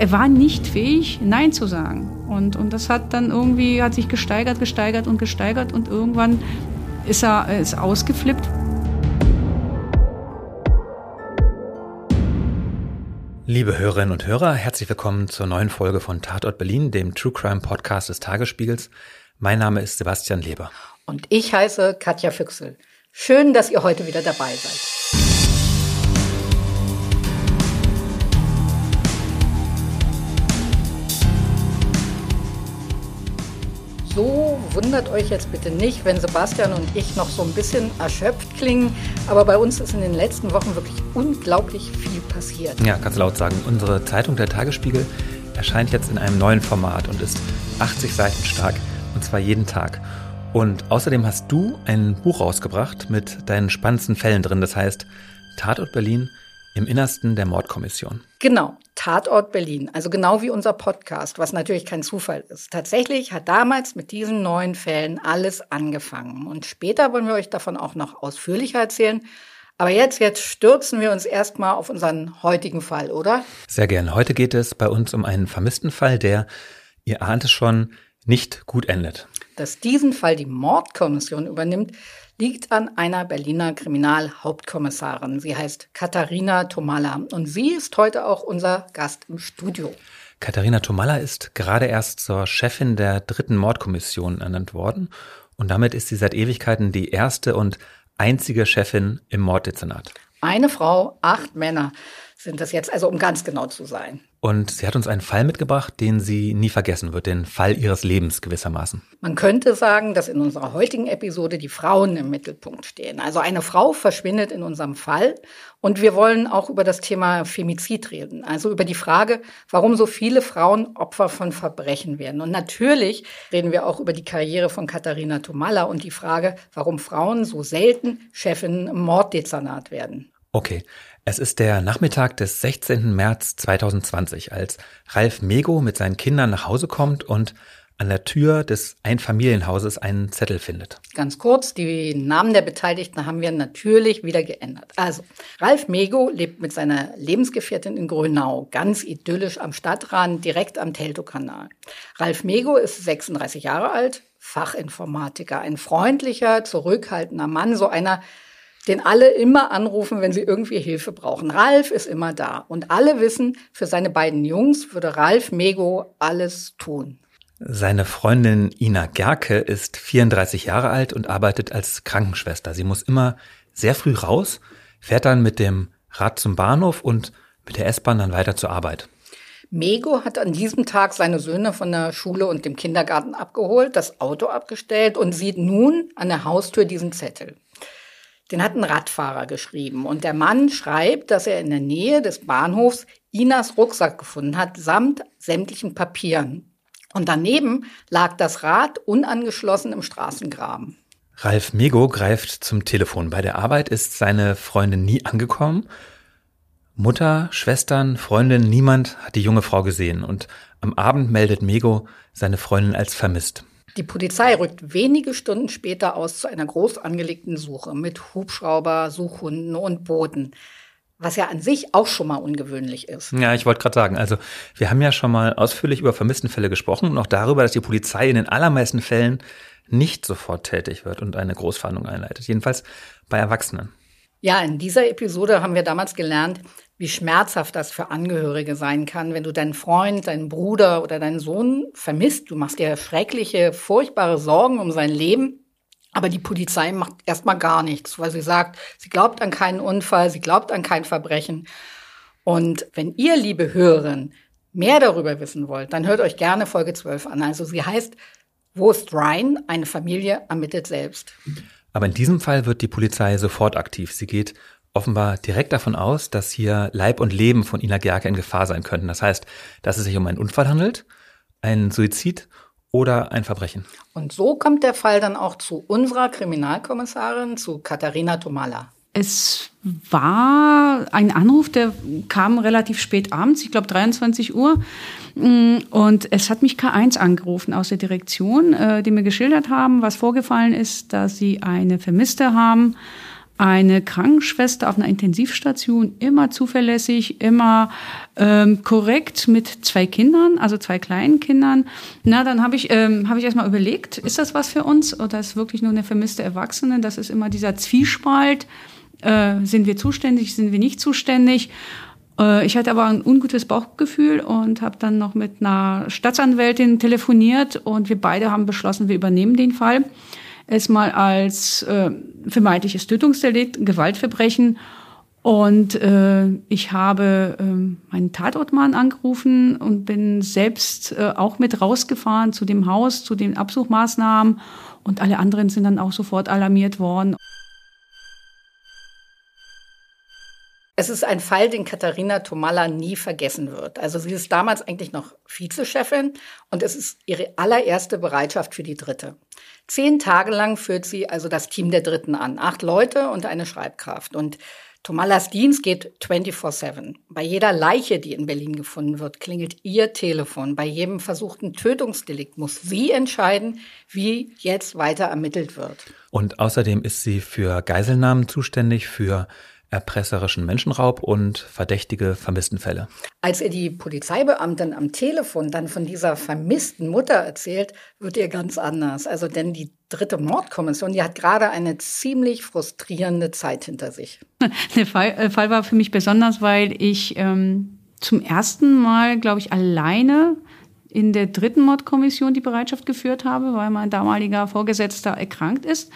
er war nicht fähig, Nein zu sagen. Und, und das hat dann irgendwie, hat sich gesteigert, gesteigert und gesteigert und irgendwann ist er ist ausgeflippt. Liebe Hörerinnen und Hörer, herzlich willkommen zur neuen Folge von Tatort Berlin, dem True Crime Podcast des Tagesspiegels. Mein Name ist Sebastian Leber. Und ich heiße Katja Füchsel. Schön, dass ihr heute wieder dabei seid. So wundert euch jetzt bitte nicht, wenn Sebastian und ich noch so ein bisschen erschöpft klingen. Aber bei uns ist in den letzten Wochen wirklich unglaublich viel passiert. Ja, kannst laut sagen. Unsere Zeitung, der Tagesspiegel, erscheint jetzt in einem neuen Format und ist 80 Seiten stark. Und zwar jeden Tag. Und außerdem hast du ein Buch rausgebracht mit deinen spannendsten Fällen drin. Das heißt Tatort Berlin im Innersten der Mordkommission. Genau, Tatort Berlin. Also genau wie unser Podcast, was natürlich kein Zufall ist. Tatsächlich hat damals mit diesen neuen Fällen alles angefangen. Und später wollen wir euch davon auch noch ausführlicher erzählen. Aber jetzt, jetzt stürzen wir uns erstmal auf unseren heutigen Fall, oder? Sehr gerne. Heute geht es bei uns um einen vermissten Fall, der, ihr ahnt es schon, nicht gut endet. Dass diesen Fall die Mordkommission übernimmt, liegt an einer Berliner Kriminalhauptkommissarin. Sie heißt Katharina Tomalla und sie ist heute auch unser Gast im Studio. Katharina Tomalla ist gerade erst zur Chefin der dritten Mordkommission ernannt worden und damit ist sie seit Ewigkeiten die erste und einzige Chefin im Morddezernat. Eine Frau, acht Männer sind das jetzt, also um ganz genau zu sein. Und sie hat uns einen Fall mitgebracht, den sie nie vergessen wird, den Fall ihres Lebens gewissermaßen. Man könnte sagen, dass in unserer heutigen Episode die Frauen im Mittelpunkt stehen. Also eine Frau verschwindet in unserem Fall und wir wollen auch über das Thema Femizid reden. Also über die Frage, warum so viele Frauen Opfer von Verbrechen werden. Und natürlich reden wir auch über die Karriere von Katharina Tomalla und die Frage, warum Frauen so selten Chefin im Morddezernat werden. Okay, es ist der Nachmittag des 16. März 2020, als Ralf Mego mit seinen Kindern nach Hause kommt und an der Tür des Einfamilienhauses einen Zettel findet. Ganz kurz, die Namen der Beteiligten haben wir natürlich wieder geändert. Also, Ralf Mego lebt mit seiner Lebensgefährtin in Grönau, ganz idyllisch am Stadtrand, direkt am Teltow-Kanal. Ralf Mego ist 36 Jahre alt, Fachinformatiker, ein freundlicher, zurückhaltender Mann, so einer, den alle immer anrufen, wenn sie irgendwie Hilfe brauchen. Ralf ist immer da. Und alle wissen, für seine beiden Jungs würde Ralf Mego alles tun. Seine Freundin Ina Gerke ist 34 Jahre alt und arbeitet als Krankenschwester. Sie muss immer sehr früh raus, fährt dann mit dem Rad zum Bahnhof und mit der S-Bahn dann weiter zur Arbeit. Mego hat an diesem Tag seine Söhne von der Schule und dem Kindergarten abgeholt, das Auto abgestellt und sieht nun an der Haustür diesen Zettel. Den hat ein Radfahrer geschrieben. Und der Mann schreibt, dass er in der Nähe des Bahnhofs Inas Rucksack gefunden hat, samt sämtlichen Papieren. Und daneben lag das Rad unangeschlossen im Straßengraben. Ralf Mego greift zum Telefon. Bei der Arbeit ist seine Freundin nie angekommen. Mutter, Schwestern, Freundin, niemand hat die junge Frau gesehen. Und am Abend meldet Mego seine Freundin als vermisst. Die Polizei rückt wenige Stunden später aus zu einer groß angelegten Suche mit Hubschrauber, Suchhunden und Booten. Was ja an sich auch schon mal ungewöhnlich ist. Ja, ich wollte gerade sagen, also wir haben ja schon mal ausführlich über Vermisstenfälle gesprochen und auch darüber, dass die Polizei in den allermeisten Fällen nicht sofort tätig wird und eine Großfahndung einleitet. Jedenfalls bei Erwachsenen. Ja, in dieser Episode haben wir damals gelernt, wie schmerzhaft das für Angehörige sein kann, wenn du deinen Freund, deinen Bruder oder deinen Sohn vermisst. Du machst dir schreckliche, furchtbare Sorgen um sein Leben. Aber die Polizei macht erstmal gar nichts, weil sie sagt, sie glaubt an keinen Unfall, sie glaubt an kein Verbrechen. Und wenn ihr, liebe Hörerin, mehr darüber wissen wollt, dann hört euch gerne Folge 12 an. Also sie heißt, wo ist Ryan? Eine Familie ermittelt selbst. Aber in diesem Fall wird die Polizei sofort aktiv. Sie geht offenbar direkt davon aus, dass hier Leib und Leben von Ina Gerke in Gefahr sein könnten. Das heißt, dass es sich um einen Unfall handelt, einen Suizid oder ein Verbrechen. Und so kommt der Fall dann auch zu unserer Kriminalkommissarin, zu Katharina Tomala. Es war ein Anruf, der kam relativ spät abends, ich glaube 23 Uhr. Und es hat mich K1 angerufen aus der Direktion, äh, die mir geschildert haben, was vorgefallen ist, dass sie eine Vermisste haben eine Krankenschwester auf einer Intensivstation, immer zuverlässig, immer ähm, korrekt mit zwei Kindern, also zwei kleinen Kindern. Na, dann habe ich, ähm, hab ich erstmal überlegt, ist das was für uns oder ist wirklich nur eine vermisste Erwachsene? Das ist immer dieser Zwiespalt. Äh, sind wir zuständig, sind wir nicht zuständig? Äh, ich hatte aber ein ungutes Bauchgefühl und habe dann noch mit einer Staatsanwältin telefoniert und wir beide haben beschlossen, wir übernehmen den Fall erstmal als äh, vermeintliches Tötungsdelikt, Gewaltverbrechen. Und äh, ich habe äh, meinen Tatortmann angerufen und bin selbst äh, auch mit rausgefahren zu dem Haus, zu den Absuchmaßnahmen. Und alle anderen sind dann auch sofort alarmiert worden. Es ist ein Fall, den Katharina Tomalla nie vergessen wird. Also sie ist damals eigentlich noch Vizechefin und es ist ihre allererste Bereitschaft für die dritte. Zehn Tage lang führt sie also das Team der Dritten an. Acht Leute und eine Schreibkraft. Und Tomallas Dienst geht 24-7. Bei jeder Leiche, die in Berlin gefunden wird, klingelt ihr Telefon. Bei jedem versuchten Tötungsdelikt muss sie entscheiden, wie jetzt weiter ermittelt wird. Und außerdem ist sie für Geiselnahmen zuständig, für erpresserischen Menschenraub und verdächtige Vermisstenfälle. Als ihr die Polizeibeamtin am Telefon dann von dieser vermissten Mutter erzählt, wird ihr ganz anders. Also denn die dritte Mordkommission, die hat gerade eine ziemlich frustrierende Zeit hinter sich. Der Fall, äh, Fall war für mich besonders, weil ich ähm, zum ersten Mal, glaube ich, alleine in der dritten Mordkommission die Bereitschaft geführt habe, weil mein damaliger Vorgesetzter erkrankt ist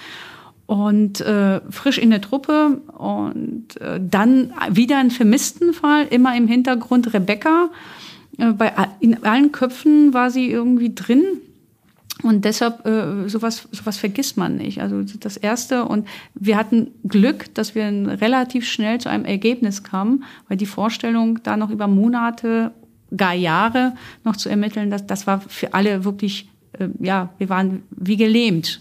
und äh, frisch in der Truppe und äh, dann wieder ein vermissten Fall, immer im Hintergrund Rebecca. Äh, bei, in allen Köpfen war sie irgendwie drin. Und deshalb, äh, sowas, sowas vergisst man nicht. Also das Erste. Und wir hatten Glück, dass wir relativ schnell zu einem Ergebnis kamen, weil die Vorstellung, da noch über Monate, gar Jahre noch zu ermitteln, das, das war für alle wirklich, äh, ja, wir waren wie gelähmt.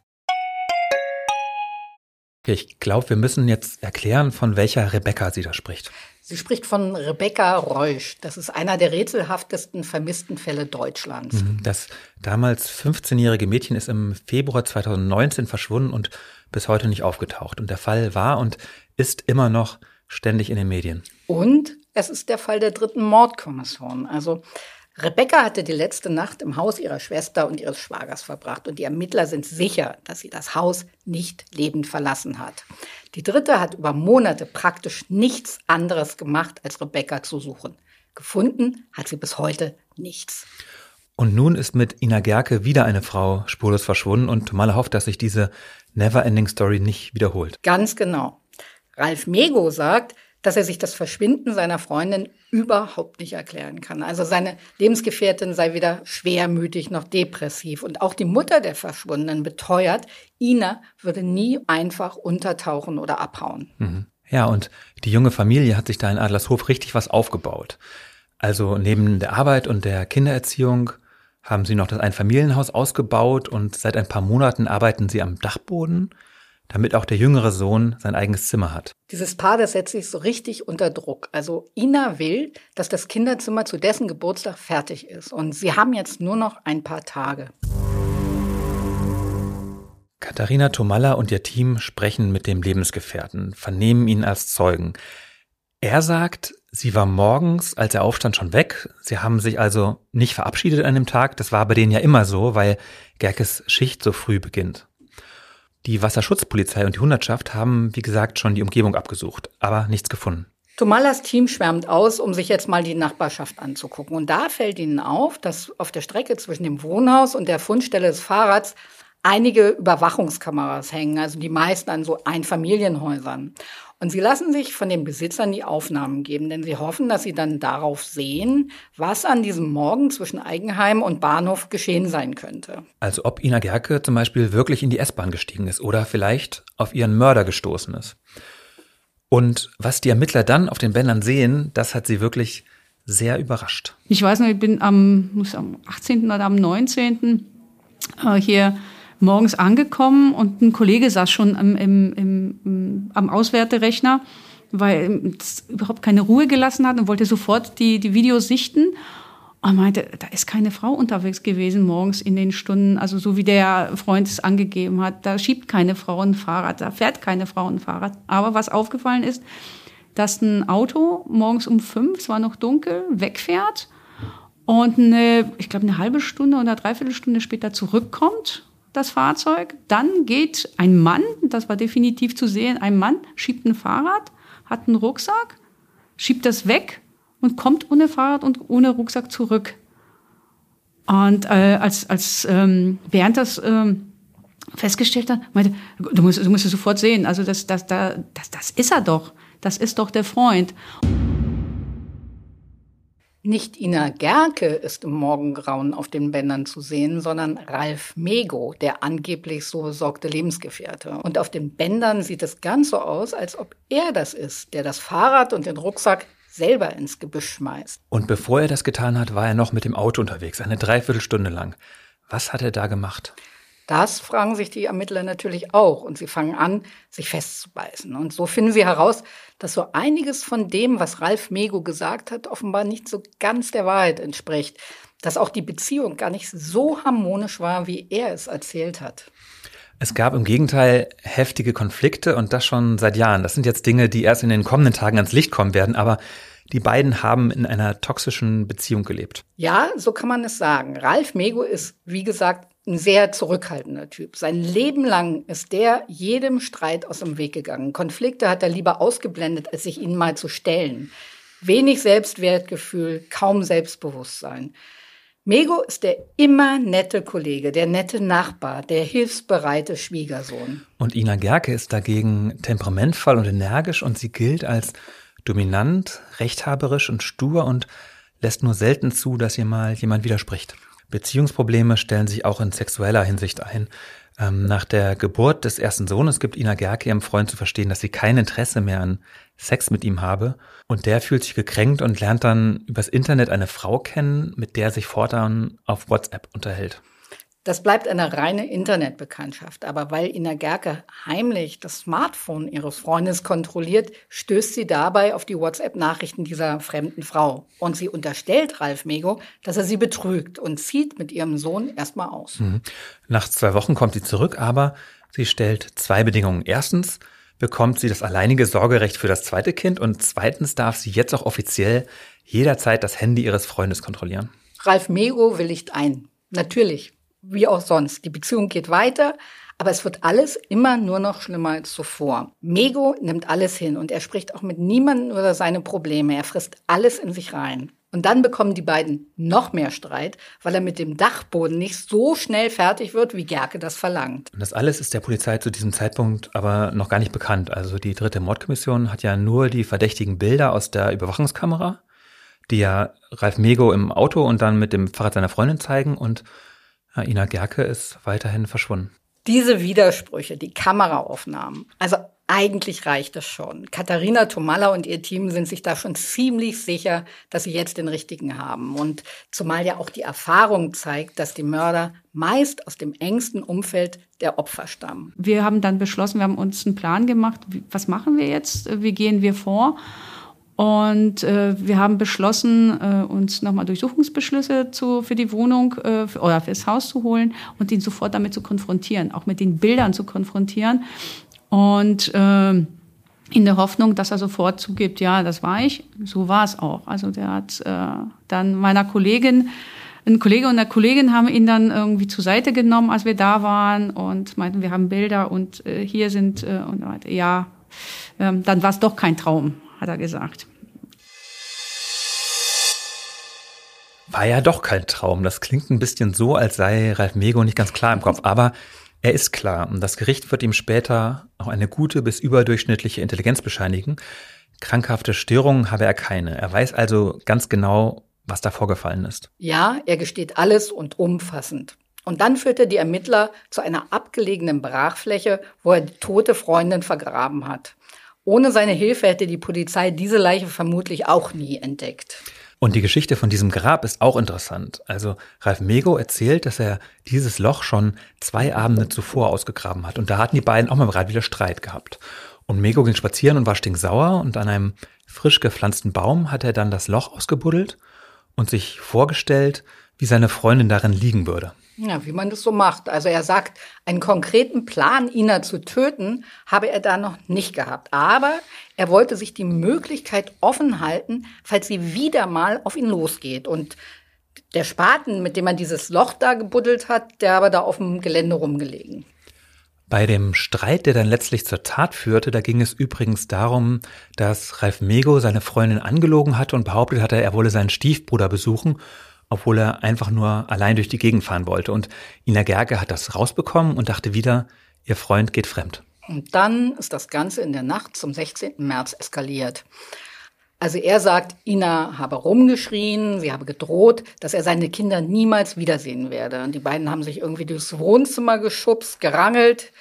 Okay, ich glaube, wir müssen jetzt erklären, von welcher Rebecca sie da spricht. Sie spricht von Rebecca Reusch. Das ist einer der rätselhaftesten vermissten Fälle Deutschlands. Mhm, das damals 15-jährige Mädchen ist im Februar 2019 verschwunden und bis heute nicht aufgetaucht. Und der Fall war und ist immer noch ständig in den Medien. Und es ist der Fall der dritten Mordkommission. Also Rebecca hatte die letzte Nacht im Haus ihrer Schwester und ihres Schwagers verbracht und die Ermittler sind sicher, dass sie das Haus nicht lebend verlassen hat. Die dritte hat über Monate praktisch nichts anderes gemacht, als Rebecca zu suchen. Gefunden hat sie bis heute nichts. Und nun ist mit Ina Gerke wieder eine Frau spurlos verschwunden und Male hofft, dass sich diese Never-Ending Story nicht wiederholt. Ganz genau. Ralf Mego sagt, dass er sich das Verschwinden seiner Freundin überhaupt nicht erklären kann. Also seine Lebensgefährtin sei weder schwermütig noch depressiv. Und auch die Mutter der Verschwundenen beteuert, Ina würde nie einfach untertauchen oder abhauen. Mhm. Ja, und die junge Familie hat sich da in Adlershof richtig was aufgebaut. Also neben der Arbeit und der Kindererziehung haben sie noch das Einfamilienhaus ausgebaut und seit ein paar Monaten arbeiten sie am Dachboden damit auch der jüngere Sohn sein eigenes Zimmer hat. Dieses Paar, das setzt sich so richtig unter Druck. Also Ina will, dass das Kinderzimmer zu dessen Geburtstag fertig ist. Und sie haben jetzt nur noch ein paar Tage. Katharina Tomalla und ihr Team sprechen mit dem Lebensgefährten, vernehmen ihn als Zeugen. Er sagt, sie war morgens, als er aufstand, schon weg. Sie haben sich also nicht verabschiedet an dem Tag. Das war bei denen ja immer so, weil Gerkes Schicht so früh beginnt. Die Wasserschutzpolizei und die Hundertschaft haben, wie gesagt, schon die Umgebung abgesucht, aber nichts gefunden. Tomalas Team schwärmt aus, um sich jetzt mal die Nachbarschaft anzugucken. Und da fällt ihnen auf, dass auf der Strecke zwischen dem Wohnhaus und der Fundstelle des Fahrrads einige Überwachungskameras hängen, also die meisten an so Einfamilienhäusern. Und sie lassen sich von den Besitzern die Aufnahmen geben, denn sie hoffen, dass sie dann darauf sehen, was an diesem Morgen zwischen Eigenheim und Bahnhof geschehen sein könnte. Also ob Ina Gerke zum Beispiel wirklich in die S-Bahn gestiegen ist oder vielleicht auf ihren Mörder gestoßen ist. Und was die Ermittler dann auf den Bändern sehen, das hat sie wirklich sehr überrascht. Ich weiß noch, ich bin am, muss am 18. oder am 19. Äh, hier morgens angekommen und ein Kollege saß schon am, im, im, am Auswerterechner, weil es überhaupt keine Ruhe gelassen hat und wollte sofort die, die Videos sichten. Und meinte, da ist keine Frau unterwegs gewesen morgens in den Stunden, also so wie der Freund es angegeben hat. Da schiebt keine Frau ein Fahrrad, da fährt keine Frau ein Fahrrad. Aber was aufgefallen ist, dass ein Auto morgens um fünf, es war noch dunkel, wegfährt und eine, ich glaube, eine halbe Stunde oder dreiviertel Stunde später zurückkommt das Fahrzeug. Dann geht ein Mann, das war definitiv zu sehen, ein Mann schiebt ein Fahrrad, hat einen Rucksack, schiebt das weg und kommt ohne Fahrrad und ohne Rucksack zurück. Und äh, als, als ähm, Bernd das ähm, festgestellt hat, meinte, du musst, du musst es sofort sehen, also das, das, das, das, das ist er doch, das ist doch der Freund. Nicht Ina Gerke ist im Morgengrauen auf den Bändern zu sehen, sondern Ralf Mego, der angeblich so besorgte Lebensgefährte. Und auf den Bändern sieht es ganz so aus, als ob er das ist, der das Fahrrad und den Rucksack selber ins Gebüsch schmeißt. Und bevor er das getan hat, war er noch mit dem Auto unterwegs, eine Dreiviertelstunde lang. Was hat er da gemacht? Das fragen sich die Ermittler natürlich auch und sie fangen an, sich festzubeißen. Und so finden sie heraus, dass so einiges von dem, was Ralf Mego gesagt hat, offenbar nicht so ganz der Wahrheit entspricht. Dass auch die Beziehung gar nicht so harmonisch war, wie er es erzählt hat. Es gab im Gegenteil heftige Konflikte und das schon seit Jahren. Das sind jetzt Dinge, die erst in den kommenden Tagen ans Licht kommen werden, aber die beiden haben in einer toxischen Beziehung gelebt. Ja, so kann man es sagen. Ralf Mego ist, wie gesagt, ein sehr zurückhaltender Typ. Sein Leben lang ist der jedem Streit aus dem Weg gegangen. Konflikte hat er lieber ausgeblendet, als sich ihnen mal zu stellen. Wenig Selbstwertgefühl, kaum Selbstbewusstsein. Mego ist der immer nette Kollege, der nette Nachbar, der hilfsbereite Schwiegersohn. Und Ina Gerke ist dagegen temperamentvoll und energisch und sie gilt als dominant, rechthaberisch und stur und lässt nur selten zu, dass ihr mal jemand widerspricht. Beziehungsprobleme stellen sich auch in sexueller Hinsicht ein. Ähm, nach der Geburt des ersten Sohnes gibt Ina Gerke ihrem Freund zu verstehen, dass sie kein Interesse mehr an Sex mit ihm habe. Und der fühlt sich gekränkt und lernt dann übers Internet eine Frau kennen, mit der er sich fortan auf WhatsApp unterhält. Das bleibt eine reine Internetbekanntschaft. Aber weil Ina Gerke heimlich das Smartphone ihres Freundes kontrolliert, stößt sie dabei auf die WhatsApp-Nachrichten dieser fremden Frau. Und sie unterstellt Ralf Mego, dass er sie betrügt und zieht mit ihrem Sohn erstmal aus. Mhm. Nach zwei Wochen kommt sie zurück, aber sie stellt zwei Bedingungen. Erstens bekommt sie das alleinige Sorgerecht für das zweite Kind und zweitens darf sie jetzt auch offiziell jederzeit das Handy ihres Freundes kontrollieren. Ralf Mego willigt ein. Natürlich wie auch sonst. Die Beziehung geht weiter, aber es wird alles immer nur noch schlimmer als zuvor. Mego nimmt alles hin und er spricht auch mit niemandem über seine Probleme. Er frisst alles in sich rein. Und dann bekommen die beiden noch mehr Streit, weil er mit dem Dachboden nicht so schnell fertig wird, wie Gerke das verlangt. Und das alles ist der Polizei zu diesem Zeitpunkt aber noch gar nicht bekannt. Also die dritte Mordkommission hat ja nur die verdächtigen Bilder aus der Überwachungskamera, die ja Ralf Mego im Auto und dann mit dem Fahrrad seiner Freundin zeigen und Ina Gerke ist weiterhin verschwunden. Diese Widersprüche, die Kameraaufnahmen, also eigentlich reicht es schon. Katharina Tomalla und ihr Team sind sich da schon ziemlich sicher, dass sie jetzt den richtigen haben. Und zumal ja auch die Erfahrung zeigt, dass die Mörder meist aus dem engsten Umfeld der Opfer stammen. Wir haben dann beschlossen, wir haben uns einen Plan gemacht, was machen wir jetzt, wie gehen wir vor? Und äh, wir haben beschlossen, äh, uns nochmal Durchsuchungsbeschlüsse zu, für die Wohnung äh, für, oder fürs Haus zu holen und ihn sofort damit zu konfrontieren, auch mit den Bildern zu konfrontieren. Und äh, in der Hoffnung, dass er sofort zugibt, ja, das war ich. So war es auch. Also der hat äh, dann meiner Kollegin, ein Kollege und eine Kollegin haben ihn dann irgendwie zur Seite genommen, als wir da waren und meinten, wir haben Bilder und äh, hier sind äh, und ja, äh, dann war es doch kein Traum, hat er gesagt. War ja doch kein Traum. Das klingt ein bisschen so, als sei Ralf Mego nicht ganz klar im Kopf. Aber Er ist klar und das Gericht wird ihm später auch eine gute bis überdurchschnittliche Intelligenz bescheinigen. Krankhafte Störungen habe er keine. Er weiß also ganz genau, was da vorgefallen ist. Ja, er gesteht alles und umfassend. Und dann führt er die Ermittler zu einer abgelegenen Brachfläche, wo er die tote Freundin vergraben hat. Ohne seine Hilfe hätte die Polizei diese Leiche vermutlich auch nie entdeckt. Und die Geschichte von diesem Grab ist auch interessant. Also Ralf Mego erzählt, dass er dieses Loch schon zwei Abende zuvor ausgegraben hat. Und da hatten die beiden auch mal gerade wieder Streit gehabt. Und Mego ging spazieren und war stinksauer und an einem frisch gepflanzten Baum hat er dann das Loch ausgebuddelt und sich vorgestellt, wie seine Freundin darin liegen würde. Ja, wie man das so macht. Also er sagt, einen konkreten Plan, Ina zu töten, habe er da noch nicht gehabt. Aber er wollte sich die Möglichkeit offen halten, falls sie wieder mal auf ihn losgeht. Und der Spaten, mit dem man dieses Loch da gebuddelt hat, der aber da auf dem Gelände rumgelegen. Bei dem Streit, der dann letztlich zur Tat führte, da ging es übrigens darum, dass Ralf Mego seine Freundin angelogen hatte und behauptet hatte, er wolle seinen Stiefbruder besuchen obwohl er einfach nur allein durch die Gegend fahren wollte. Und Ina Gerke hat das rausbekommen und dachte wieder, ihr Freund geht fremd. Und dann ist das Ganze in der Nacht zum 16. März eskaliert. Also er sagt, Ina habe rumgeschrien, sie habe gedroht, dass er seine Kinder niemals wiedersehen werde. Und die beiden haben sich irgendwie durchs Wohnzimmer geschubst, gerangelt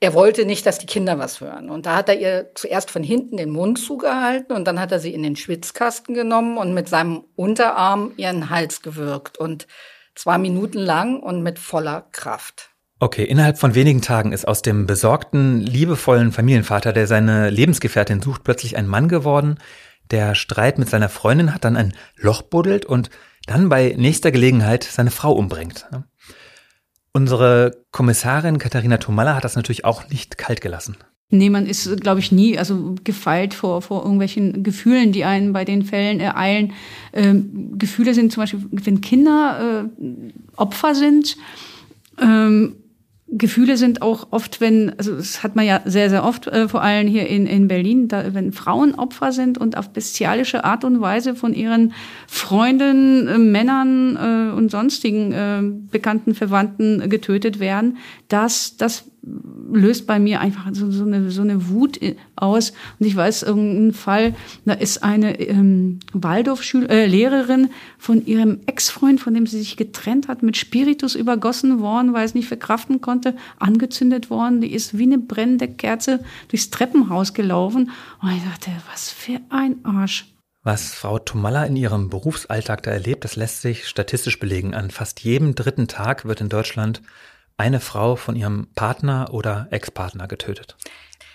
er wollte nicht, dass die Kinder was hören. Und da hat er ihr zuerst von hinten den Mund zugehalten und dann hat er sie in den Schwitzkasten genommen und mit seinem Unterarm ihren Hals gewürgt. Und zwar minutenlang und mit voller Kraft. Okay, innerhalb von wenigen Tagen ist aus dem besorgten, liebevollen Familienvater, der seine Lebensgefährtin sucht, plötzlich ein Mann geworden, der Streit mit seiner Freundin hat, dann ein Loch buddelt und dann bei nächster Gelegenheit seine Frau umbringt. Unsere Kommissarin Katharina Tomalla hat das natürlich auch nicht kalt gelassen. Nee, man ist, glaube ich, nie also gefeilt vor, vor irgendwelchen Gefühlen, die einen bei den Fällen ereilen. Ähm, Gefühle sind zum Beispiel, wenn Kinder äh, Opfer sind, ähm, Gefühle sind auch oft, wenn, also das hat man ja sehr, sehr oft, äh, vor allem hier in, in Berlin, da, wenn Frauen Opfer sind und auf bestialische Art und Weise von ihren Freunden, äh, Männern äh, und sonstigen äh, bekannten Verwandten getötet werden, das, das löst bei mir einfach so, so, eine, so eine Wut aus. Und ich weiß irgendeinen Fall, da ist eine ähm, Waldorf-Lehrerin äh, von ihrem Ex-Freund, von dem sie sich getrennt hat, mit Spiritus übergossen worden, weil es nicht verkraften konnte, angezündet worden. Die ist wie eine brennende Kerze durchs Treppenhaus gelaufen. Und ich dachte, was für ein Arsch. Was Frau Tomalla in ihrem Berufsalltag da erlebt, das lässt sich statistisch belegen. An fast jedem dritten Tag wird in Deutschland eine Frau von ihrem Partner oder Ex-Partner getötet.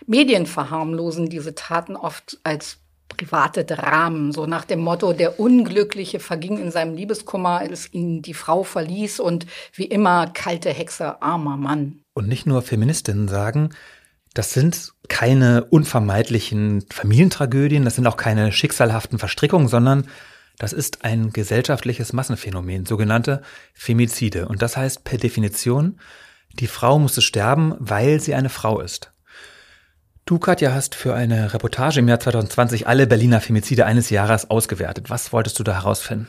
Medien verharmlosen diese Taten oft als private Dramen, so nach dem Motto, der Unglückliche verging in seinem Liebeskummer, als ihn die Frau verließ und wie immer kalte Hexe, armer Mann. Und nicht nur Feministinnen sagen, das sind keine unvermeidlichen Familientragödien, das sind auch keine schicksalhaften Verstrickungen, sondern das ist ein gesellschaftliches Massenphänomen, sogenannte Femizide. Und das heißt per Definition, die Frau musste sterben, weil sie eine Frau ist. Du, Katja, hast für eine Reportage im Jahr 2020 alle Berliner Femizide eines Jahres ausgewertet. Was wolltest du da herausfinden?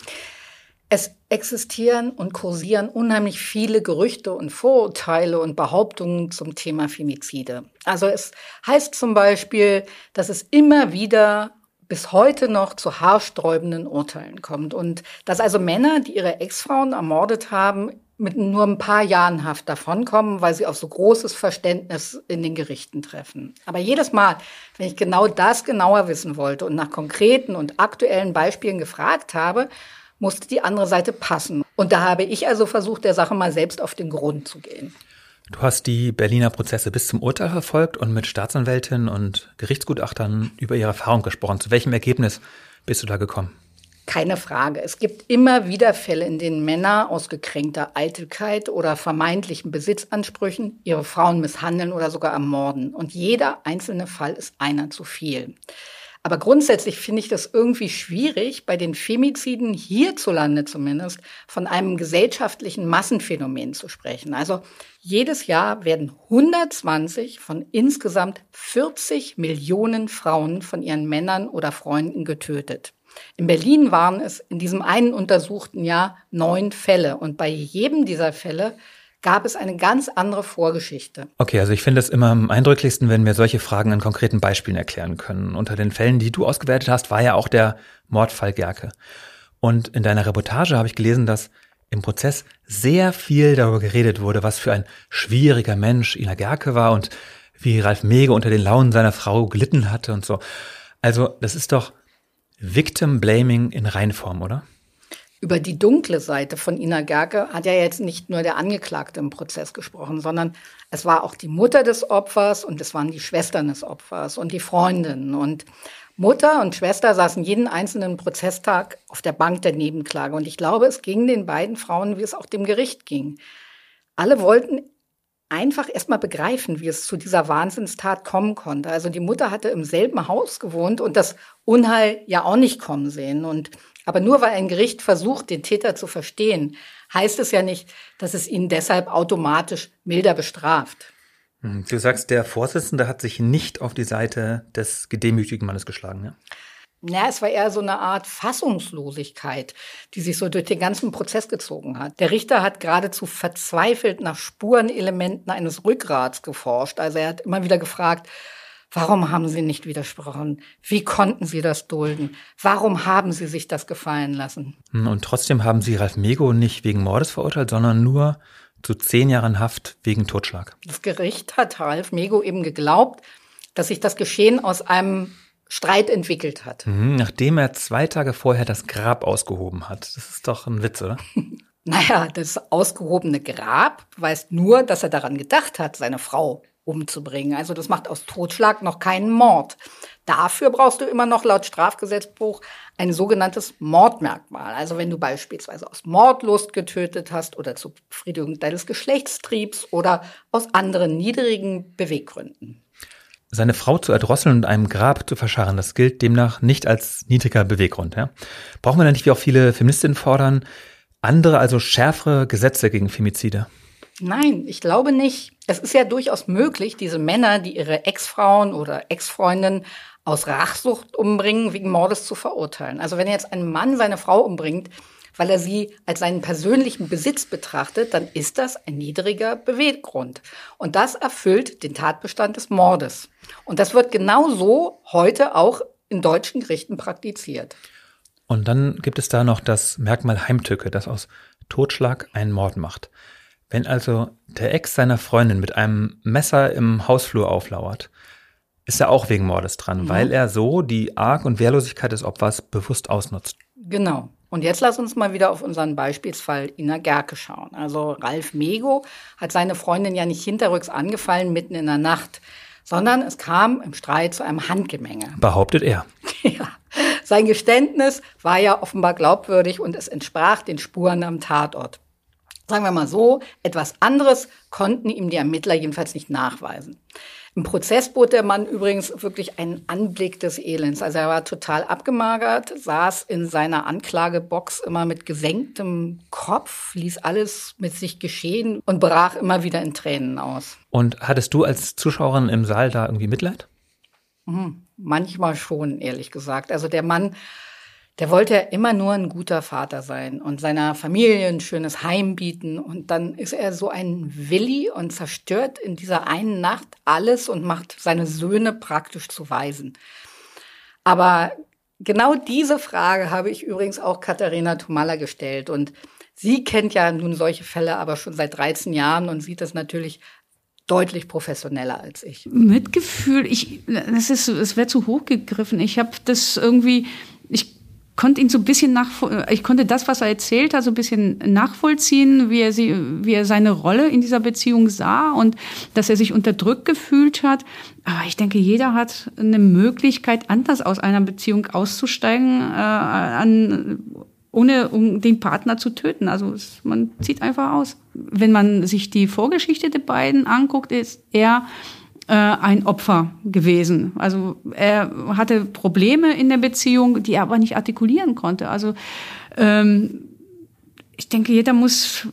Es existieren und kursieren unheimlich viele Gerüchte und Vorurteile und Behauptungen zum Thema Femizide. Also es heißt zum Beispiel, dass es immer wieder bis heute noch zu haarsträubenden Urteilen kommt. Und dass also Männer, die ihre Ex-Frauen ermordet haben, mit nur ein paar Jahren Haft davonkommen, weil sie auf so großes Verständnis in den Gerichten treffen. Aber jedes Mal, wenn ich genau das genauer wissen wollte und nach konkreten und aktuellen Beispielen gefragt habe, musste die andere Seite passen. Und da habe ich also versucht, der Sache mal selbst auf den Grund zu gehen. Du hast die Berliner Prozesse bis zum Urteil verfolgt und mit Staatsanwältinnen und Gerichtsgutachtern über ihre Erfahrung gesprochen. Zu welchem Ergebnis bist du da gekommen? Keine Frage. Es gibt immer wieder Fälle, in denen Männer aus gekränkter Eitelkeit oder vermeintlichen Besitzansprüchen ihre Frauen misshandeln oder sogar ermorden. Und jeder einzelne Fall ist einer zu viel. Aber grundsätzlich finde ich das irgendwie schwierig, bei den Femiziden hierzulande zumindest von einem gesellschaftlichen Massenphänomen zu sprechen. Also jedes Jahr werden 120 von insgesamt 40 Millionen Frauen von ihren Männern oder Freunden getötet. In Berlin waren es in diesem einen untersuchten Jahr neun Fälle und bei jedem dieser Fälle gab es eine ganz andere Vorgeschichte. Okay, also ich finde es immer am eindrücklichsten, wenn wir solche Fragen an konkreten Beispielen erklären können. Unter den Fällen, die du ausgewertet hast, war ja auch der Mordfall Gerke. Und in deiner Reportage habe ich gelesen, dass im Prozess sehr viel darüber geredet wurde, was für ein schwieriger Mensch Ina Gerke war und wie Ralf Mege unter den Launen seiner Frau gelitten hatte und so. Also, das ist doch Victim Blaming in Reinform, oder? Über die dunkle Seite von Ina Gerke hat ja jetzt nicht nur der Angeklagte im Prozess gesprochen, sondern es war auch die Mutter des Opfers und es waren die Schwestern des Opfers und die Freundinnen. Und Mutter und Schwester saßen jeden einzelnen Prozesstag auf der Bank der Nebenklage. Und ich glaube, es ging den beiden Frauen, wie es auch dem Gericht ging. Alle wollten einfach erstmal begreifen, wie es zu dieser Wahnsinnstat kommen konnte. Also die Mutter hatte im selben Haus gewohnt und das Unheil ja auch nicht kommen sehen. Und aber nur weil ein Gericht versucht, den Täter zu verstehen, heißt es ja nicht, dass es ihn deshalb automatisch milder bestraft. Hm, du sagst, der Vorsitzende hat sich nicht auf die Seite des gedemütigten Mannes geschlagen, ja? Ja, es war eher so eine Art Fassungslosigkeit, die sich so durch den ganzen Prozess gezogen hat. Der Richter hat geradezu verzweifelt nach Spurenelementen eines Rückgrats geforscht. Also er hat immer wieder gefragt, warum haben Sie nicht widersprochen? Wie konnten Sie das dulden? Warum haben Sie sich das gefallen lassen? Hm, und trotzdem haben Sie Ralf Mego nicht wegen Mordes verurteilt, sondern nur zu zehn Jahren Haft wegen Totschlag. Das Gericht hat Ralf Mego eben geglaubt, dass sich das Geschehen aus einem Streit entwickelt hat. Mhm, nachdem er zwei Tage vorher das Grab ausgehoben hat. Das ist doch ein Witz, oder? naja, das ausgehobene Grab weist nur, dass er daran gedacht hat, seine Frau umzubringen. Also das macht aus Totschlag noch keinen Mord. Dafür brauchst du immer noch laut Strafgesetzbuch ein sogenanntes Mordmerkmal. Also wenn du beispielsweise aus Mordlust getötet hast oder zur Befriedigung deines Geschlechtstriebs oder aus anderen niedrigen Beweggründen. Seine Frau zu erdrosseln und einem Grab zu verscharren, das gilt demnach nicht als niedriger Beweggrund. Ja? Brauchen wir dann nicht, wie auch viele Feministinnen fordern, andere, also schärfere Gesetze gegen Femizide? Nein, ich glaube nicht. Es ist ja durchaus möglich, diese Männer, die ihre Ex-Frauen oder Ex-Freundinnen aus Rachsucht umbringen, wegen Mordes zu verurteilen. Also wenn jetzt ein Mann seine Frau umbringt, weil er sie als seinen persönlichen Besitz betrachtet, dann ist das ein niedriger Beweggrund. Und das erfüllt den Tatbestand des Mordes. Und das wird genauso heute auch in deutschen Gerichten praktiziert. Und dann gibt es da noch das Merkmal Heimtücke, das aus Totschlag einen Mord macht. Wenn also der Ex seiner Freundin mit einem Messer im Hausflur auflauert, ist er auch wegen Mordes dran, mhm. weil er so die Arg- und Wehrlosigkeit des Opfers bewusst ausnutzt. Genau. Und jetzt lass uns mal wieder auf unseren Beispielsfall Ina Gerke schauen. Also Ralf Mego hat seine Freundin ja nicht hinterrücks angefallen mitten in der Nacht, sondern es kam im Streit zu einem Handgemenge. Behauptet er. ja. Sein Geständnis war ja offenbar glaubwürdig und es entsprach den Spuren am Tatort. Sagen wir mal so, etwas anderes konnten ihm die Ermittler jedenfalls nicht nachweisen. Im Prozess bot der Mann übrigens wirklich einen Anblick des Elends. Also er war total abgemagert, saß in seiner Anklagebox immer mit gesenktem Kopf, ließ alles mit sich geschehen und brach immer wieder in Tränen aus. Und hattest du als Zuschauerin im Saal da irgendwie Mitleid? Mhm, manchmal schon, ehrlich gesagt. Also der Mann der wollte ja immer nur ein guter Vater sein und seiner Familie ein schönes Heim bieten. Und dann ist er so ein Willi und zerstört in dieser einen Nacht alles und macht seine Söhne praktisch zu Waisen. Aber genau diese Frage habe ich übrigens auch Katharina Tomalla gestellt. Und sie kennt ja nun solche Fälle aber schon seit 13 Jahren und sieht das natürlich deutlich professioneller als ich. Mitgefühl, ich, das ist, es wäre zu hoch gegriffen. Ich habe das irgendwie, ich konnte ihn so ein bisschen nach, ich konnte das, was er erzählt hat, so ein bisschen nachvollziehen, wie er sie, wie er seine Rolle in dieser Beziehung sah und dass er sich unterdrückt gefühlt hat. Aber ich denke, jeder hat eine Möglichkeit, anders aus einer Beziehung auszusteigen, äh, an, ohne um den Partner zu töten. Also es, man zieht einfach aus. Wenn man sich die Vorgeschichte der beiden anguckt, ist er äh, ein Opfer gewesen. Also er hatte Probleme in der Beziehung, die er aber nicht artikulieren konnte. Also ähm, ich denke, jeder muss,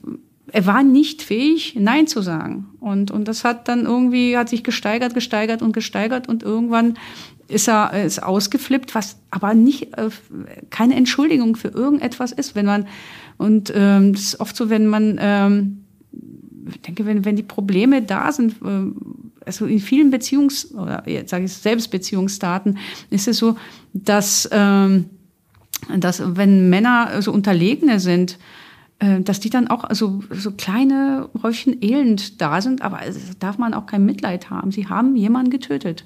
er war nicht fähig, Nein zu sagen. Und, und das hat dann irgendwie, hat sich gesteigert, gesteigert und gesteigert und irgendwann ist er ist ausgeflippt, was aber nicht äh, keine Entschuldigung für irgendetwas ist, wenn man und ähm, das ist oft so, wenn man ähm, ich denke, wenn, wenn die Probleme da sind, äh, also in vielen Beziehungs- oder jetzt sage ich Selbstbeziehungsdaten, ist es so, dass, ähm, dass wenn Männer so Unterlegene sind, äh, dass die dann auch so, so kleine Häufchen Elend da sind, aber also darf man auch kein Mitleid haben. Sie haben jemanden getötet.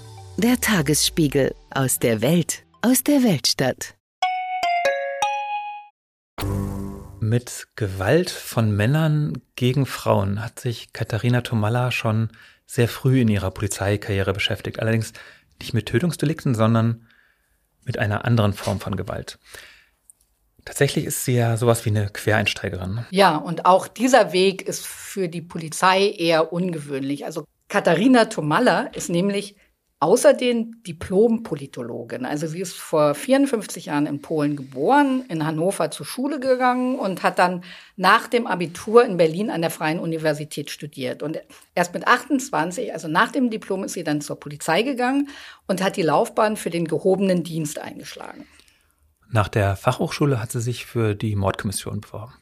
Der Tagesspiegel aus der Welt, aus der Weltstadt. Mit Gewalt von Männern gegen Frauen hat sich Katharina Tomalla schon sehr früh in ihrer Polizeikarriere beschäftigt. Allerdings nicht mit Tötungsdelikten, sondern mit einer anderen Form von Gewalt. Tatsächlich ist sie ja sowas wie eine Quereinsteigerin. Ja, und auch dieser Weg ist für die Polizei eher ungewöhnlich. Also Katharina Tomalla ist nämlich Außerdem Diplom-Politologin. Also sie ist vor 54 Jahren in Polen geboren, in Hannover zur Schule gegangen und hat dann nach dem Abitur in Berlin an der Freien Universität studiert. Und erst mit 28, also nach dem Diplom, ist sie dann zur Polizei gegangen und hat die Laufbahn für den gehobenen Dienst eingeschlagen. Nach der Fachhochschule hat sie sich für die Mordkommission beworben.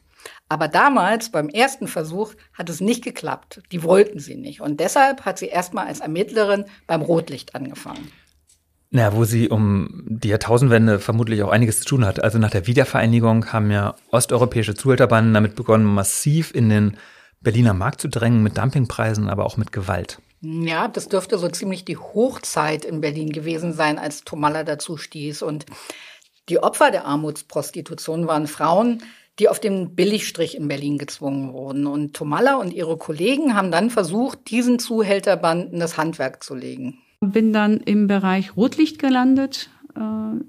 Aber damals, beim ersten Versuch, hat es nicht geklappt. Die wollten sie nicht. Und deshalb hat sie erstmal als Ermittlerin beim Rotlicht angefangen. Naja, wo sie um die Jahrtausendwende vermutlich auch einiges zu tun hat. Also nach der Wiedervereinigung haben ja osteuropäische Zuhälterbanden damit begonnen, massiv in den Berliner Markt zu drängen, mit Dumpingpreisen, aber auch mit Gewalt. Ja, das dürfte so ziemlich die Hochzeit in Berlin gewesen sein, als Tomalla dazu stieß. Und die Opfer der Armutsprostitution waren Frauen, die auf den Billigstrich in Berlin gezwungen wurden. Und Tomalla und ihre Kollegen haben dann versucht, diesen Zuhälterbanden das Handwerk zu legen. Bin dann im Bereich Rotlicht gelandet. Äh,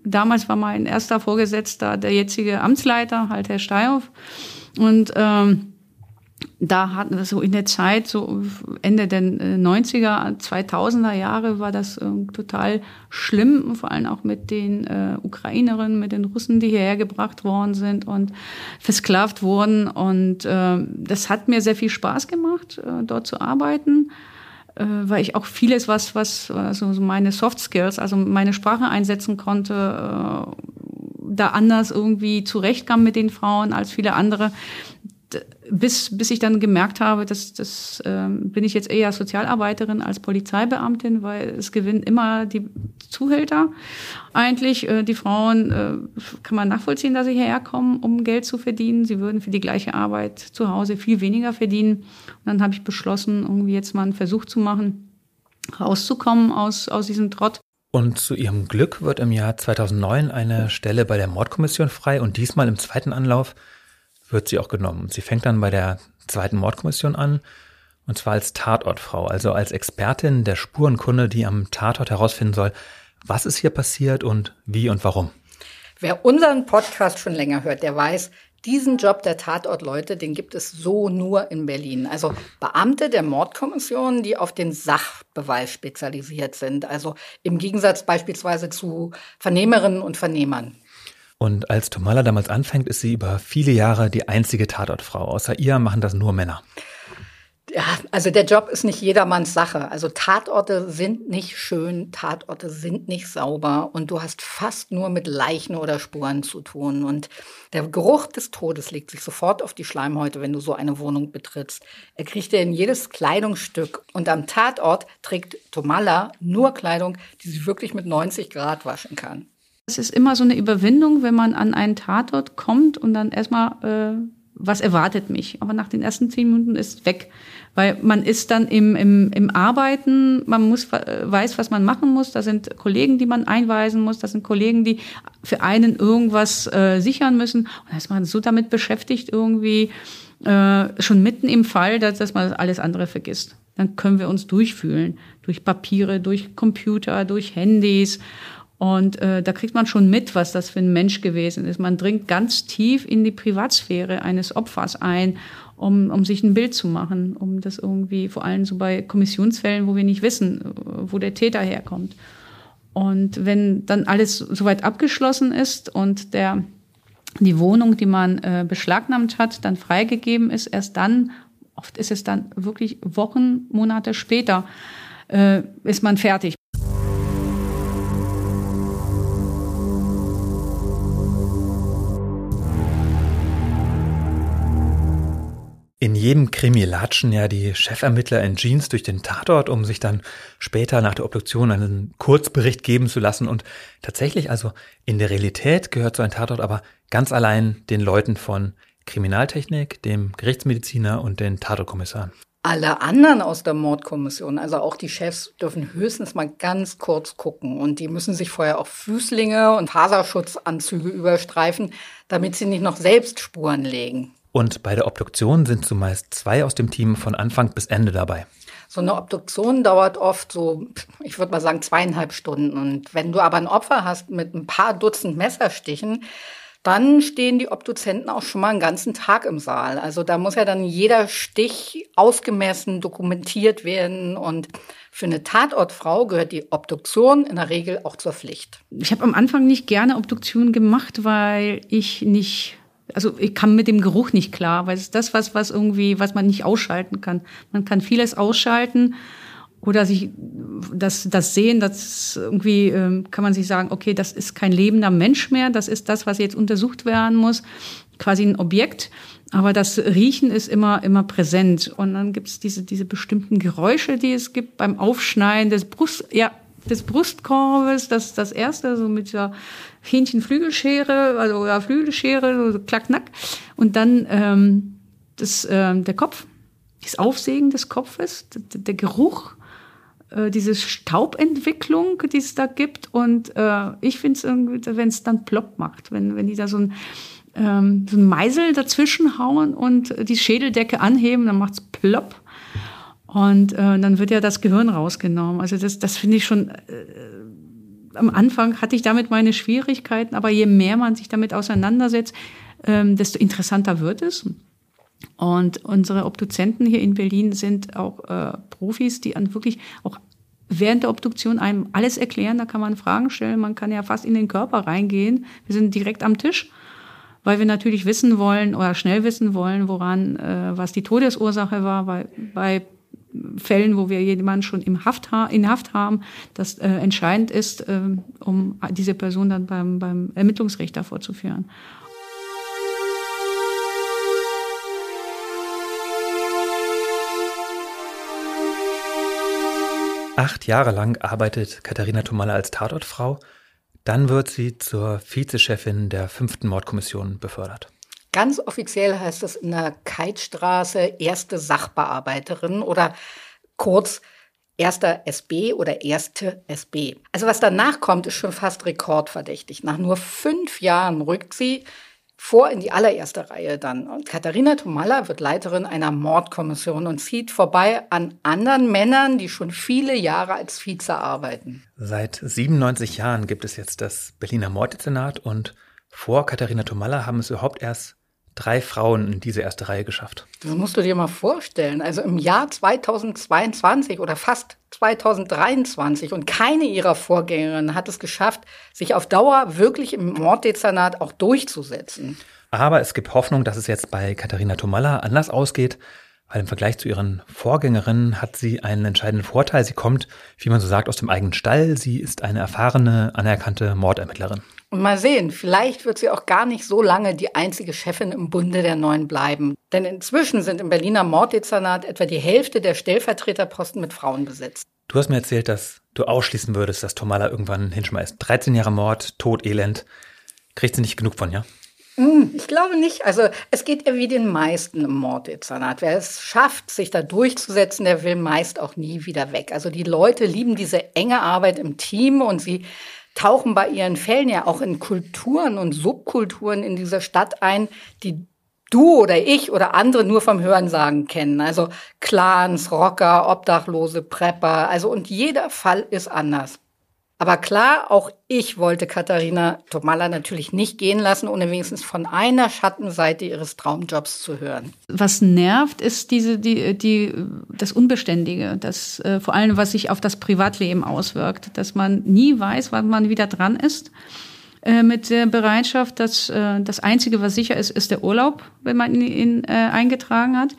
damals war mein erster Vorgesetzter der jetzige Amtsleiter, halt Herr Steyhoff. Und ähm, da hatten wir so in der Zeit, so Ende der 90er, 2000er Jahre, war das äh, total schlimm, vor allem auch mit den äh, Ukrainerinnen, mit den Russen, die hierher gebracht worden sind und versklavt wurden. Und äh, das hat mir sehr viel Spaß gemacht, äh, dort zu arbeiten, äh, weil ich auch vieles, was, was also meine Soft Skills, also meine Sprache einsetzen konnte, äh, da anders irgendwie zurechtkam mit den Frauen als viele andere bis, bis ich dann gemerkt habe, dass das ähm, bin ich jetzt eher Sozialarbeiterin als Polizeibeamtin, weil es gewinnen immer die Zuhälter. Eigentlich äh, die Frauen äh, kann man nachvollziehen, dass sie hierher kommen, um Geld zu verdienen. Sie würden für die gleiche Arbeit zu Hause viel weniger verdienen. Und dann habe ich beschlossen, irgendwie jetzt mal einen Versuch zu machen, rauszukommen aus aus diesem Trott. Und zu ihrem Glück wird im Jahr 2009 eine Stelle bei der Mordkommission frei und diesmal im zweiten Anlauf wird sie auch genommen. Sie fängt dann bei der zweiten Mordkommission an, und zwar als Tatortfrau, also als Expertin der Spurenkunde, die am Tatort herausfinden soll, was ist hier passiert und wie und warum. Wer unseren Podcast schon länger hört, der weiß, diesen Job der Tatortleute, den gibt es so nur in Berlin. Also Beamte der Mordkommission, die auf den Sachbeweis spezialisiert sind. Also im Gegensatz beispielsweise zu Vernehmerinnen und Vernehmern. Und als Tomala damals anfängt, ist sie über viele Jahre die einzige Tatortfrau. Außer ihr machen das nur Männer. Ja, also der Job ist nicht jedermanns Sache. Also Tatorte sind nicht schön, Tatorte sind nicht sauber und du hast fast nur mit Leichen oder Spuren zu tun. Und der Geruch des Todes legt sich sofort auf die Schleimhäute, wenn du so eine Wohnung betrittst. Er kriegt dir in jedes Kleidungsstück. Und am Tatort trägt Tomala nur Kleidung, die sie wirklich mit 90 Grad waschen kann. Es ist immer so eine Überwindung, wenn man an einen Tatort kommt und dann erstmal, äh, was erwartet mich? Aber nach den ersten zehn Minuten ist weg. Weil man ist dann im, im, im Arbeiten, man muss, weiß, was man machen muss. Da sind Kollegen, die man einweisen muss. Da sind Kollegen, die für einen irgendwas äh, sichern müssen. Und da ist man so damit beschäftigt, irgendwie äh, schon mitten im Fall, dass, dass man alles andere vergisst. Dann können wir uns durchfühlen. Durch Papiere, durch Computer, durch Handys. Und äh, da kriegt man schon mit, was das für ein Mensch gewesen ist. Man dringt ganz tief in die Privatsphäre eines Opfers ein, um, um sich ein Bild zu machen, um das irgendwie, vor allem so bei Kommissionsfällen, wo wir nicht wissen, wo der Täter herkommt. Und wenn dann alles soweit abgeschlossen ist und der, die Wohnung, die man äh, beschlagnahmt hat, dann freigegeben ist, erst dann, oft ist es dann wirklich Wochen, Monate später, äh, ist man fertig. In jedem Krimi latschen ja die Chefermittler in Jeans durch den Tatort, um sich dann später nach der Obduktion einen Kurzbericht geben zu lassen. Und tatsächlich, also in der Realität gehört so ein Tatort aber ganz allein den Leuten von Kriminaltechnik, dem Gerichtsmediziner und den Tatortkommissaren. Alle anderen aus der Mordkommission, also auch die Chefs, dürfen höchstens mal ganz kurz gucken. Und die müssen sich vorher auch Füßlinge und Faserschutzanzüge überstreifen, damit sie nicht noch selbst Spuren legen. Und bei der Obduktion sind zumeist zwei aus dem Team von Anfang bis Ende dabei. So eine Obduktion dauert oft so, ich würde mal sagen, zweieinhalb Stunden. Und wenn du aber ein Opfer hast mit ein paar Dutzend Messerstichen, dann stehen die Obduzenten auch schon mal einen ganzen Tag im Saal. Also da muss ja dann jeder Stich ausgemessen, dokumentiert werden und für eine Tatortfrau gehört die Obduktion in der Regel auch zur Pflicht. Ich habe am Anfang nicht gerne Obduktion gemacht, weil ich nicht also ich kam mit dem Geruch nicht klar, weil es ist das, was, was irgendwie, was man nicht ausschalten kann. Man kann vieles ausschalten oder sich das, das sehen, das irgendwie ähm, kann man sich sagen, okay, das ist kein lebender Mensch mehr, das ist das, was jetzt untersucht werden muss, quasi ein Objekt. Aber das Riechen ist immer, immer präsent. Und dann gibt es diese, diese bestimmten Geräusche, die es gibt beim Aufschneiden des Brust, ja, des Brustkorbes, das das erste, so mit dieser Hähnchenflügelschere, also ja, Flügelschere, so klack, knack. Und dann ähm, das, äh, der Kopf, das Aufsägen des Kopfes, der, der Geruch, äh, diese Staubentwicklung, die es da gibt. Und äh, ich finde es irgendwie, wenn es dann plopp macht, wenn, wenn die da so ein ähm, so ein Meisel dazwischen hauen und die Schädeldecke anheben, dann macht's plopp. Und äh, dann wird ja das Gehirn rausgenommen. Also das, das finde ich schon. Äh, am Anfang hatte ich damit meine Schwierigkeiten, aber je mehr man sich damit auseinandersetzt, ähm, desto interessanter wird es. Und unsere Obduzenten hier in Berlin sind auch äh, Profis, die an wirklich auch während der Obduktion einem alles erklären. Da kann man Fragen stellen, man kann ja fast in den Körper reingehen. Wir sind direkt am Tisch, weil wir natürlich wissen wollen oder schnell wissen wollen, woran, äh, was die Todesursache war. Bei, bei Fällen, wo wir jemanden schon im Haft in Haft haben, das äh, entscheidend ist, äh, um diese Person dann beim, beim Ermittlungsrichter vorzuführen. Acht Jahre lang arbeitet Katharina Tomalla als Tatortfrau. Dann wird sie zur Vizechefin der fünften Mordkommission befördert. Ganz offiziell heißt es in der Keitstraße erste Sachbearbeiterin oder kurz erster SB oder erste SB. Also was danach kommt, ist schon fast rekordverdächtig. Nach nur fünf Jahren rückt sie vor in die allererste Reihe dann. Und Katharina Tomalla wird Leiterin einer Mordkommission und zieht vorbei an anderen Männern, die schon viele Jahre als Vize arbeiten. Seit 97 Jahren gibt es jetzt das Berliner Morddezernat und vor Katharina Tomalla haben es überhaupt erst drei Frauen in diese erste Reihe geschafft. Das musst du dir mal vorstellen. Also im Jahr 2022 oder fast 2023 und keine ihrer Vorgängerinnen hat es geschafft, sich auf Dauer wirklich im Morddezernat auch durchzusetzen. Aber es gibt Hoffnung, dass es jetzt bei Katharina Tomalla anders ausgeht, weil im Vergleich zu ihren Vorgängerinnen hat sie einen entscheidenden Vorteil. Sie kommt, wie man so sagt, aus dem eigenen Stall. Sie ist eine erfahrene, anerkannte Mordermittlerin. Und mal sehen, vielleicht wird sie auch gar nicht so lange die einzige Chefin im Bunde der Neuen bleiben. Denn inzwischen sind im Berliner Morddezernat etwa die Hälfte der Stellvertreterposten mit Frauen besetzt. Du hast mir erzählt, dass du ausschließen würdest, dass Tomala irgendwann hinschmeißt. 13 Jahre Mord, Tod, Elend. Kriegt sie nicht genug von, ja? Hm, ich glaube nicht. Also es geht ja wie den meisten im Morddezernat. Wer es schafft, sich da durchzusetzen, der will meist auch nie wieder weg. Also die Leute lieben diese enge Arbeit im Team und sie tauchen bei ihren Fällen ja auch in Kulturen und Subkulturen in dieser Stadt ein, die du oder ich oder andere nur vom Hörensagen kennen. Also Clans, Rocker, Obdachlose, Prepper. Also und jeder Fall ist anders. Aber klar, auch ich wollte Katharina Tomalla natürlich nicht gehen lassen, ohne wenigstens von einer Schattenseite ihres Traumjobs zu hören. Was nervt, ist diese, die, die, das Unbeständige, das, äh, vor allem, was sich auf das Privatleben auswirkt, dass man nie weiß, wann man wieder dran ist äh, mit der Bereitschaft, dass äh, das Einzige, was sicher ist, ist der Urlaub, wenn man ihn, ihn äh, eingetragen hat.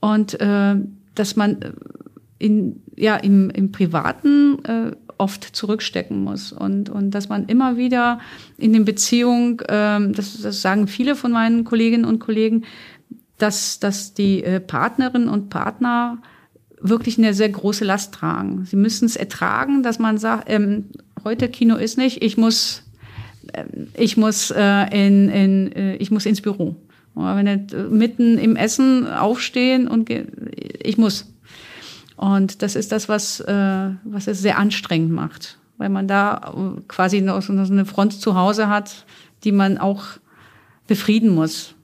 Und äh, dass man äh, in, ja, im, im Privaten äh, oft zurückstecken muss und, und dass man immer wieder in den Beziehungen, ähm, das, das sagen viele von meinen Kolleginnen und Kollegen, dass, dass die äh, Partnerinnen und Partner wirklich eine sehr große Last tragen. Sie müssen es ertragen, dass man sagt, ähm, heute Kino ist nicht, ich muss, äh, ich muss äh, in, in äh, ich muss ins Büro. Oder wenn nicht, äh, mitten im Essen aufstehen und ich muss. Und das ist das, was, äh, was es sehr anstrengend macht, weil man da äh, quasi noch so eine Front zu Hause hat, die man auch befrieden muss.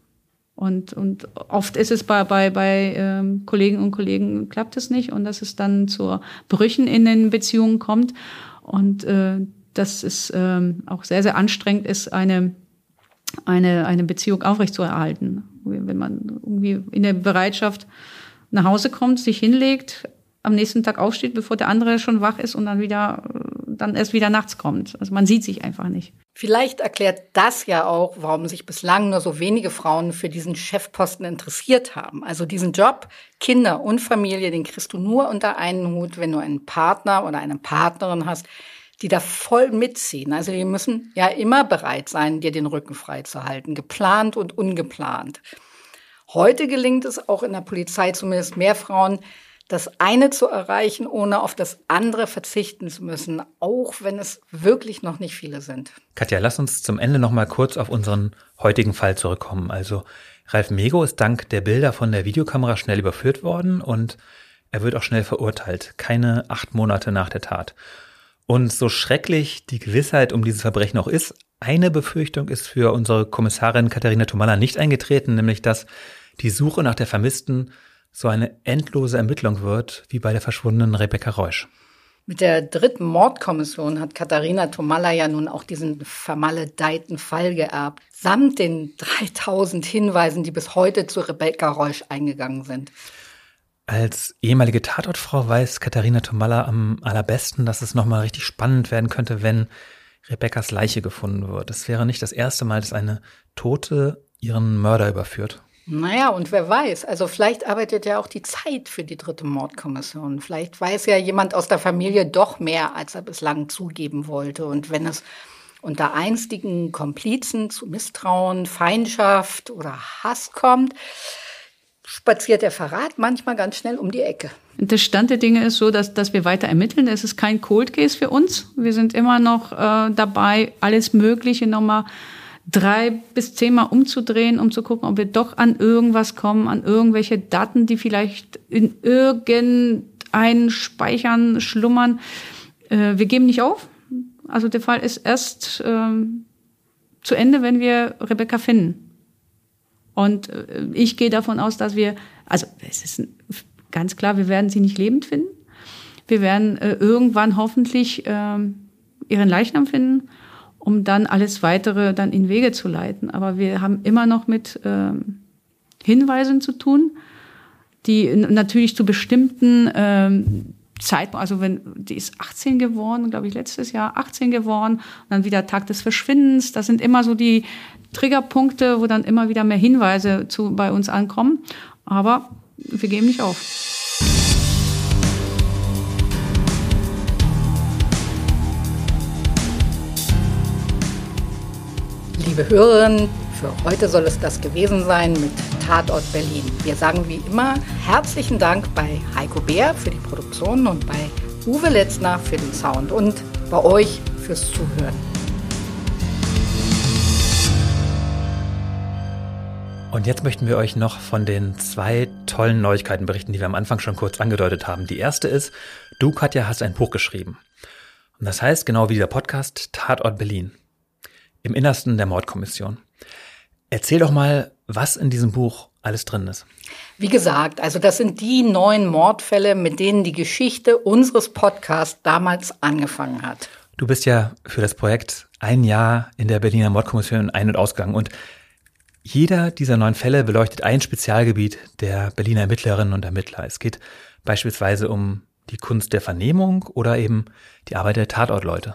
Und, und oft ist es bei, bei, bei ähm, Kollegen und Kollegen klappt es nicht und dass es dann zu Brüchen in den Beziehungen kommt. Und äh, dass es ähm, auch sehr, sehr anstrengend ist, eine, eine, eine Beziehung aufrechtzuerhalten. Wenn man irgendwie in der Bereitschaft nach Hause kommt, sich hinlegt, am nächsten Tag aufsteht, bevor der andere schon wach ist und dann wieder, dann erst wieder nachts kommt. Also man sieht sich einfach nicht. Vielleicht erklärt das ja auch, warum sich bislang nur so wenige Frauen für diesen Chefposten interessiert haben. Also diesen Job, Kinder und Familie, den kriegst du nur unter einen Hut, wenn du einen Partner oder eine Partnerin hast, die da voll mitziehen. Also die müssen ja immer bereit sein, dir den Rücken frei zu halten, geplant und ungeplant. Heute gelingt es auch in der Polizei zumindest mehr Frauen, das eine zu erreichen, ohne auf das andere verzichten zu müssen, auch wenn es wirklich noch nicht viele sind. Katja, lass uns zum Ende noch mal kurz auf unseren heutigen Fall zurückkommen. Also Ralf Mego ist dank der Bilder von der Videokamera schnell überführt worden und er wird auch schnell verurteilt, keine acht Monate nach der Tat. Und so schrecklich die Gewissheit um dieses Verbrechen auch ist, eine Befürchtung ist für unsere Kommissarin Katharina Tomalla nicht eingetreten, nämlich dass die Suche nach der Vermissten so eine endlose Ermittlung wird, wie bei der verschwundenen Rebecca Reusch. Mit der dritten Mordkommission hat Katharina Tomalla ja nun auch diesen vermaledeiten Fall geerbt, samt den 3000 Hinweisen, die bis heute zu Rebecca Reusch eingegangen sind. Als ehemalige Tatortfrau weiß Katharina Tomalla am allerbesten, dass es nochmal richtig spannend werden könnte, wenn Rebeccas Leiche gefunden wird. Es wäre nicht das erste Mal, dass eine Tote ihren Mörder überführt. Naja, und wer weiß, also vielleicht arbeitet ja auch die Zeit für die dritte Mordkommission. Vielleicht weiß ja jemand aus der Familie doch mehr, als er bislang zugeben wollte. Und wenn es unter einstigen Komplizen zu Misstrauen, Feindschaft oder Hass kommt, spaziert der Verrat manchmal ganz schnell um die Ecke. Der Stand der Dinge ist so, dass, dass wir weiter ermitteln. Es ist kein Cold Case für uns. Wir sind immer noch äh, dabei, alles Mögliche nochmal drei bis zehnmal umzudrehen, um zu gucken, ob wir doch an irgendwas kommen, an irgendwelche Daten, die vielleicht in irgendeinen Speichern schlummern. Äh, wir geben nicht auf. Also der Fall ist erst ähm, zu Ende, wenn wir Rebecca finden. Und äh, ich gehe davon aus, dass wir, also es ist ganz klar, wir werden sie nicht lebend finden. Wir werden äh, irgendwann hoffentlich äh, ihren Leichnam finden um dann alles weitere dann in Wege zu leiten. Aber wir haben immer noch mit ähm, Hinweisen zu tun, die natürlich zu bestimmten ähm, Zeitpunkt, also wenn die ist 18 geworden, glaube ich, letztes Jahr 18 geworden, und dann wieder Tag des Verschwindens. Das sind immer so die Triggerpunkte, wo dann immer wieder mehr Hinweise zu bei uns ankommen. Aber wir geben nicht auf. Liebe Hörerinnen, für heute soll es das gewesen sein mit Tatort Berlin. Wir sagen wie immer herzlichen Dank bei Heiko Bär für die Produktion und bei Uwe Letzner für den Sound und bei euch fürs Zuhören. Und jetzt möchten wir euch noch von den zwei tollen Neuigkeiten berichten, die wir am Anfang schon kurz angedeutet haben. Die erste ist, du Katja hast ein Buch geschrieben. Und das heißt, genau wie dieser Podcast, Tatort Berlin im Innersten der Mordkommission. Erzähl doch mal, was in diesem Buch alles drin ist. Wie gesagt, also das sind die neun Mordfälle, mit denen die Geschichte unseres Podcasts damals angefangen hat. Du bist ja für das Projekt ein Jahr in der Berliner Mordkommission ein- und ausgegangen und jeder dieser neun Fälle beleuchtet ein Spezialgebiet der Berliner Ermittlerinnen und Ermittler. Es geht beispielsweise um die Kunst der Vernehmung oder eben die Arbeit der Tatortleute.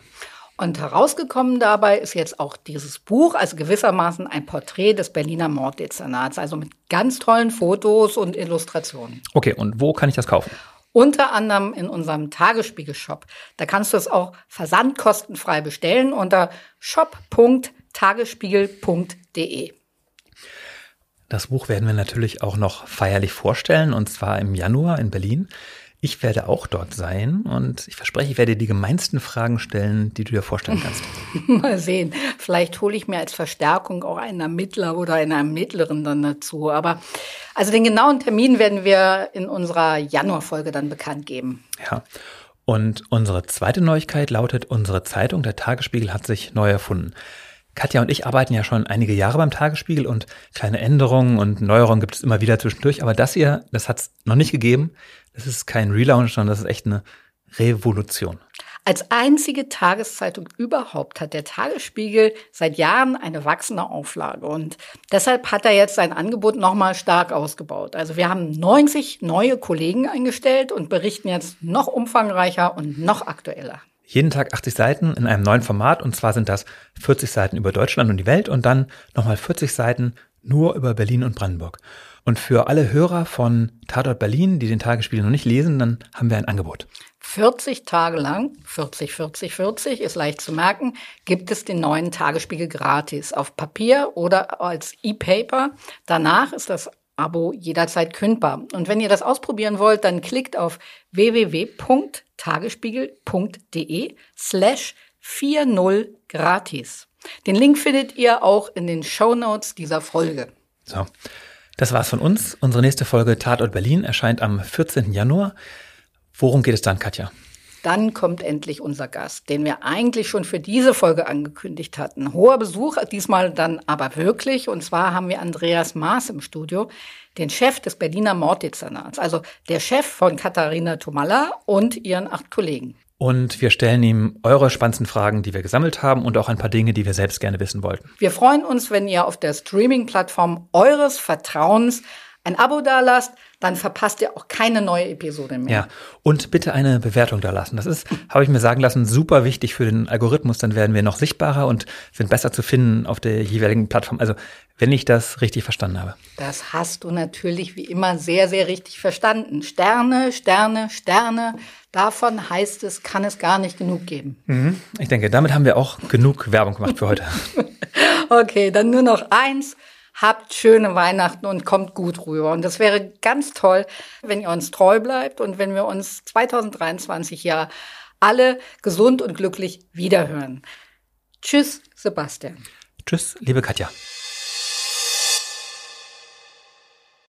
Und herausgekommen dabei ist jetzt auch dieses Buch, also gewissermaßen ein Porträt des Berliner Morddezernats, also mit ganz tollen Fotos und Illustrationen. Okay, und wo kann ich das kaufen? Unter anderem in unserem Tagesspiegel-Shop. Da kannst du es auch versandkostenfrei bestellen unter shop.tagesspiegel.de. Das Buch werden wir natürlich auch noch feierlich vorstellen, und zwar im Januar in Berlin. Ich werde auch dort sein und ich verspreche, ich werde dir die gemeinsten Fragen stellen, die du dir vorstellen kannst. Mal sehen. Vielleicht hole ich mir als Verstärkung auch einen Ermittler oder eine Ermittlerin dann dazu. Aber also den genauen Termin werden wir in unserer Januarfolge dann bekannt geben. Ja. Und unsere zweite Neuigkeit lautet, unsere Zeitung, der Tagesspiegel, hat sich neu erfunden. Katja und ich arbeiten ja schon einige Jahre beim Tagesspiegel und kleine Änderungen und Neuerungen gibt es immer wieder zwischendurch. Aber das hier, das hat es noch nicht gegeben. Das ist kein Relaunch, sondern das ist echt eine Revolution. Als einzige Tageszeitung überhaupt hat der Tagesspiegel seit Jahren eine wachsende Auflage und deshalb hat er jetzt sein Angebot nochmal stark ausgebaut. Also wir haben 90 neue Kollegen eingestellt und berichten jetzt noch umfangreicher und noch aktueller. Jeden Tag 80 Seiten in einem neuen Format und zwar sind das 40 Seiten über Deutschland und die Welt und dann nochmal 40 Seiten nur über Berlin und Brandenburg. Und für alle Hörer von Tatort Berlin, die den Tagesspiegel noch nicht lesen, dann haben wir ein Angebot. 40 Tage lang, 40, 40, 40, ist leicht zu merken, gibt es den neuen Tagesspiegel gratis auf Papier oder als E-Paper. Danach ist das Abo jederzeit kündbar. Und wenn ihr das ausprobieren wollt, dann klickt auf www.tagesspiegel.de slash 40 gratis. Den Link findet ihr auch in den Show Notes dieser Folge. So. Das war's von uns. Unsere nächste Folge Tatort Berlin erscheint am 14. Januar. Worum geht es dann, Katja? Dann kommt endlich unser Gast, den wir eigentlich schon für diese Folge angekündigt hatten. Hoher Besuch, diesmal dann aber wirklich. Und zwar haben wir Andreas Maas im Studio, den Chef des Berliner Morddezernats, also der Chef von Katharina Tomalla und ihren acht Kollegen. Und wir stellen ihm eure spannendsten Fragen, die wir gesammelt haben und auch ein paar Dinge, die wir selbst gerne wissen wollten. Wir freuen uns, wenn ihr auf der Streaming-Plattform eures Vertrauens ein Abo dalasst, dann verpasst ihr auch keine neue Episode mehr. Ja, und bitte eine Bewertung dalassen. Das ist, habe ich mir sagen lassen, super wichtig für den Algorithmus. Dann werden wir noch sichtbarer und sind besser zu finden auf der jeweiligen Plattform. Also, wenn ich das richtig verstanden habe. Das hast du natürlich wie immer sehr, sehr richtig verstanden. Sterne, Sterne, Sterne. Davon heißt es, kann es gar nicht genug geben. Mhm. Ich denke, damit haben wir auch genug Werbung gemacht für heute. okay, dann nur noch eins habt schöne Weihnachten und kommt gut rüber. Und das wäre ganz toll, wenn ihr uns treu bleibt und wenn wir uns 2023 ja alle gesund und glücklich wiederhören. Tschüss, Sebastian. Tschüss, liebe Katja.